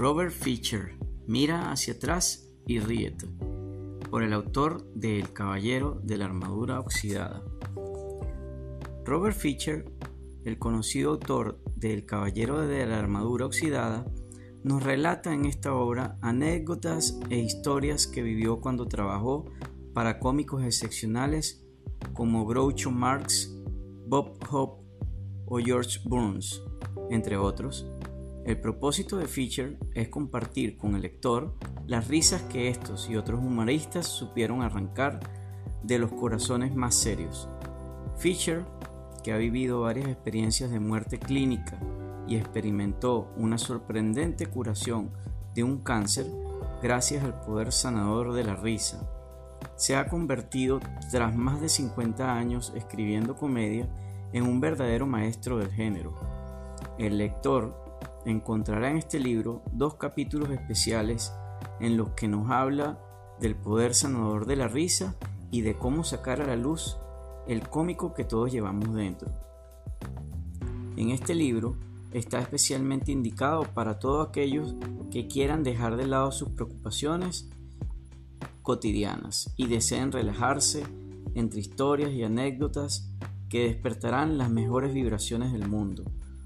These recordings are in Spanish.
Robert Fischer, Mira hacia atrás y ríete, por el autor de El Caballero de la Armadura Oxidada. Robert Fischer, el conocido autor de El Caballero de la Armadura Oxidada, nos relata en esta obra anécdotas e historias que vivió cuando trabajó para cómicos excepcionales como Groucho Marx, Bob Hope o George Burns, entre otros. El propósito de Fischer es compartir con el lector las risas que estos y otros humoristas supieron arrancar de los corazones más serios. Fischer, que ha vivido varias experiencias de muerte clínica y experimentó una sorprendente curación de un cáncer gracias al poder sanador de la risa, se ha convertido, tras más de 50 años escribiendo comedia, en un verdadero maestro del género. El lector encontrará en este libro dos capítulos especiales en los que nos habla del poder sanador de la risa y de cómo sacar a la luz el cómico que todos llevamos dentro. En este libro está especialmente indicado para todos aquellos que quieran dejar de lado sus preocupaciones cotidianas y deseen relajarse entre historias y anécdotas que despertarán las mejores vibraciones del mundo,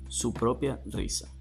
su propia risa.